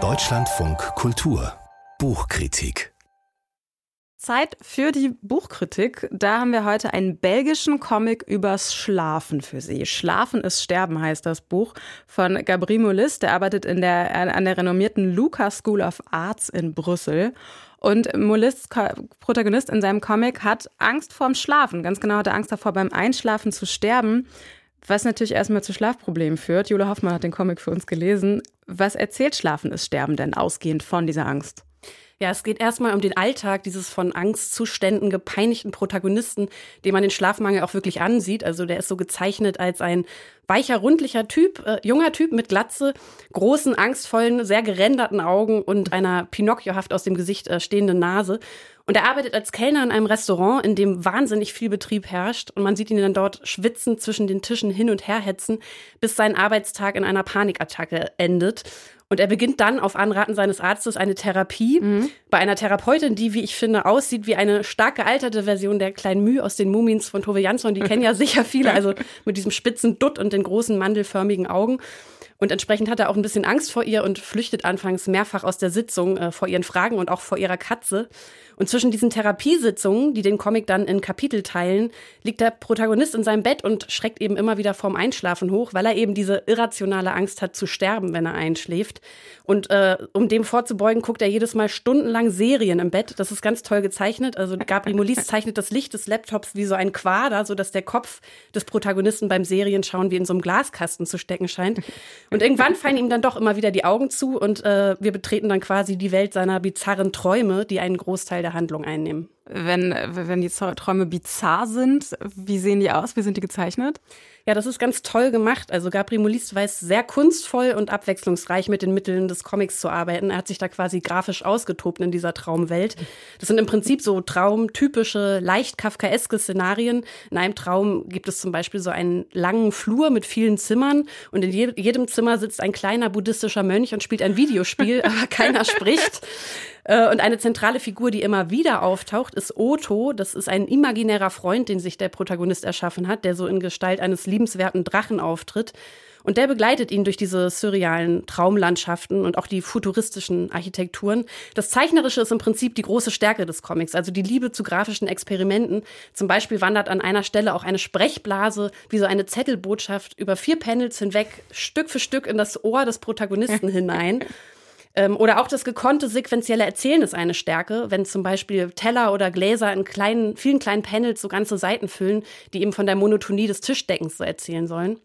Deutschlandfunk Kultur Buchkritik Zeit für die Buchkritik. Da haben wir heute einen belgischen Comic übers Schlafen für Sie. Schlafen ist Sterben heißt das Buch von Gabriel Molis. Der arbeitet in der, an der renommierten Lucas School of Arts in Brüssel. Und Molis, Protagonist in seinem Comic, hat Angst vorm Schlafen. Ganz genau hat er Angst davor, beim Einschlafen zu sterben. Was natürlich erstmal zu Schlafproblemen führt. Jule Hoffmann hat den Comic für uns gelesen. Was erzählt Schlafen ist Sterben denn ausgehend von dieser Angst? Ja, es geht erstmal um den Alltag dieses von Angstzuständen gepeinigten Protagonisten, dem man den Schlafmangel auch wirklich ansieht. Also der ist so gezeichnet als ein weicher, rundlicher Typ, äh, junger Typ mit Glatze, großen, angstvollen, sehr gerenderten Augen und einer Pinocchiohaft aus dem Gesicht äh, stehenden Nase. Und er arbeitet als Kellner in einem Restaurant, in dem wahnsinnig viel Betrieb herrscht. Und man sieht ihn dann dort schwitzen zwischen den Tischen hin und her hetzen, bis sein Arbeitstag in einer Panikattacke endet. Und er beginnt dann auf Anraten seines Arztes eine Therapie mhm. bei einer Therapeutin, die, wie ich finde, aussieht wie eine stark gealterte Version der kleinen Mühe aus den Mumins von Tove Jansson. Die kennen ja sicher viele, also mit diesem spitzen Dutt und den großen mandelförmigen Augen. Und entsprechend hat er auch ein bisschen Angst vor ihr und flüchtet anfangs mehrfach aus der Sitzung äh, vor ihren Fragen und auch vor ihrer Katze. Und zwischen diesen Therapiesitzungen, die den Comic dann in Kapitel teilen, liegt der Protagonist in seinem Bett und schreckt eben immer wieder vorm Einschlafen hoch, weil er eben diese irrationale Angst hat zu sterben, wenn er einschläft. Und äh, um dem vorzubeugen, guckt er jedes Mal stundenlang Serien im Bett. Das ist ganz toll gezeichnet. Also Gabriel Molis zeichnet das Licht des Laptops wie so ein Quader, sodass der Kopf des Protagonisten beim Serienschauen wie in so einem Glaskasten zu stecken scheint. Und irgendwann fallen ihm dann doch immer wieder die Augen zu und äh, wir betreten dann quasi die Welt seiner bizarren Träume, die einen Großteil der der Handlung einnehmen. Wenn, wenn die Träume bizarr sind, wie sehen die aus? Wie sind die gezeichnet? Ja, das ist ganz toll gemacht. Also Gabriel Molis weiß sehr kunstvoll und abwechslungsreich mit den Mitteln des Comics zu arbeiten. Er hat sich da quasi grafisch ausgetobt in dieser Traumwelt. Das sind im Prinzip so traumtypische, leicht kafkaeske Szenarien. In einem Traum gibt es zum Beispiel so einen langen Flur mit vielen Zimmern und in jedem Zimmer sitzt ein kleiner buddhistischer Mönch und spielt ein Videospiel, aber keiner spricht. Äh, und eine zentrale Figur, die immer wieder auftaucht, ist Otto. Das ist ein imaginärer Freund, den sich der Protagonist erschaffen hat, der so in Gestalt eines liebenswerten Drachen auftritt. Und der begleitet ihn durch diese surrealen Traumlandschaften und auch die futuristischen Architekturen. Das Zeichnerische ist im Prinzip die große Stärke des Comics, also die Liebe zu grafischen Experimenten. Zum Beispiel wandert an einer Stelle auch eine Sprechblase wie so eine Zettelbotschaft über vier Panels hinweg Stück für Stück in das Ohr des Protagonisten hinein. Ähm, oder auch das gekonnte sequentielle Erzählen ist eine Stärke, wenn zum Beispiel Teller oder Gläser in kleinen, vielen kleinen Panels so ganze Seiten füllen, die eben von der Monotonie des Tischdeckens so erzählen sollen.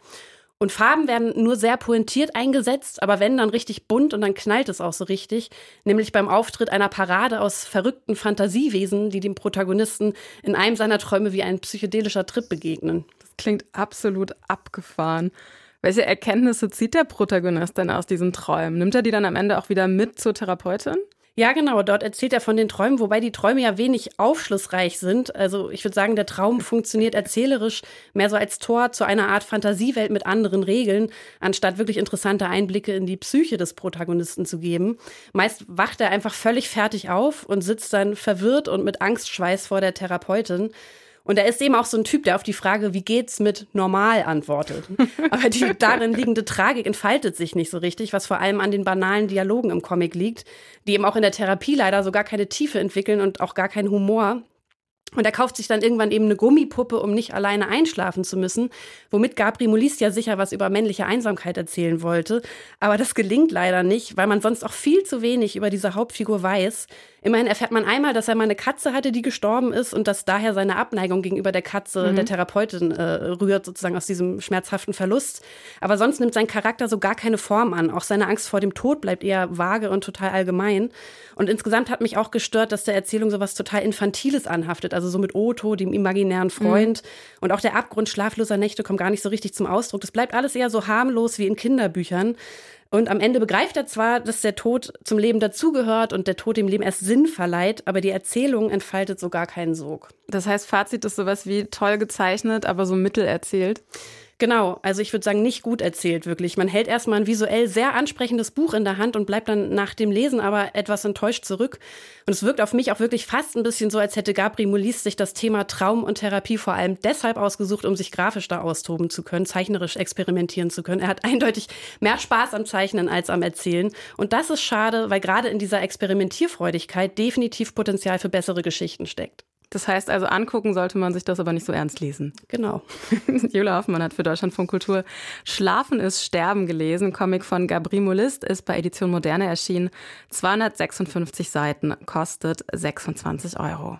Und Farben werden nur sehr pointiert eingesetzt, aber wenn dann richtig bunt und dann knallt es auch so richtig, nämlich beim Auftritt einer Parade aus verrückten Fantasiewesen, die dem Protagonisten in einem seiner Träume wie ein psychedelischer Trip begegnen. Das klingt absolut abgefahren. Welche Erkenntnisse zieht der Protagonist denn aus diesen Träumen? Nimmt er die dann am Ende auch wieder mit zur Therapeutin? Ja, genau. Dort erzählt er von den Träumen, wobei die Träume ja wenig aufschlussreich sind. Also ich würde sagen, der Traum funktioniert erzählerisch mehr so als Tor zu einer Art Fantasiewelt mit anderen Regeln, anstatt wirklich interessante Einblicke in die Psyche des Protagonisten zu geben. Meist wacht er einfach völlig fertig auf und sitzt dann verwirrt und mit Angstschweiß vor der Therapeutin. Und er ist eben auch so ein Typ, der auf die Frage, wie geht's mit normal antwortet. Aber die darin liegende Tragik entfaltet sich nicht so richtig, was vor allem an den banalen Dialogen im Comic liegt, die eben auch in der Therapie leider so gar keine Tiefe entwickeln und auch gar keinen Humor. Und er kauft sich dann irgendwann eben eine Gummipuppe, um nicht alleine einschlafen zu müssen, womit Gabri Molis ja sicher was über männliche Einsamkeit erzählen wollte. Aber das gelingt leider nicht, weil man sonst auch viel zu wenig über diese Hauptfigur weiß. Immerhin erfährt man einmal, dass er mal eine Katze hatte, die gestorben ist und dass daher seine Abneigung gegenüber der Katze mhm. der Therapeutin äh, rührt, sozusagen aus diesem schmerzhaften Verlust. Aber sonst nimmt sein Charakter so gar keine Form an. Auch seine Angst vor dem Tod bleibt eher vage und total allgemein. Und insgesamt hat mich auch gestört, dass der Erzählung sowas total Infantiles anhaftet. Also so mit Otto, dem imaginären Freund. Mhm. Und auch der Abgrund schlafloser Nächte kommt gar nicht so richtig zum Ausdruck. Das bleibt alles eher so harmlos wie in Kinderbüchern. Und am Ende begreift er zwar, dass der Tod zum Leben dazugehört und der Tod dem Leben erst Sinn verleiht, aber die Erzählung entfaltet so gar keinen Sog. Das heißt, Fazit ist sowas wie toll gezeichnet, aber so mittel erzählt. Genau, also ich würde sagen, nicht gut erzählt wirklich. Man hält erstmal ein visuell sehr ansprechendes Buch in der Hand und bleibt dann nach dem Lesen aber etwas enttäuscht zurück. Und es wirkt auf mich auch wirklich fast ein bisschen so, als hätte Gabri Molis sich das Thema Traum und Therapie vor allem deshalb ausgesucht, um sich grafisch da austoben zu können, zeichnerisch experimentieren zu können. Er hat eindeutig mehr Spaß am Zeichnen als am Erzählen. Und das ist schade, weil gerade in dieser Experimentierfreudigkeit definitiv Potenzial für bessere Geschichten steckt. Das heißt also, angucken sollte man sich das aber nicht so ernst lesen. Genau. Jula Hoffmann hat für Deutschlandfunk Kultur Schlafen ist Sterben gelesen. Comic von Gabri Molist ist bei Edition Moderne erschienen. 256 Seiten, kostet 26 Euro.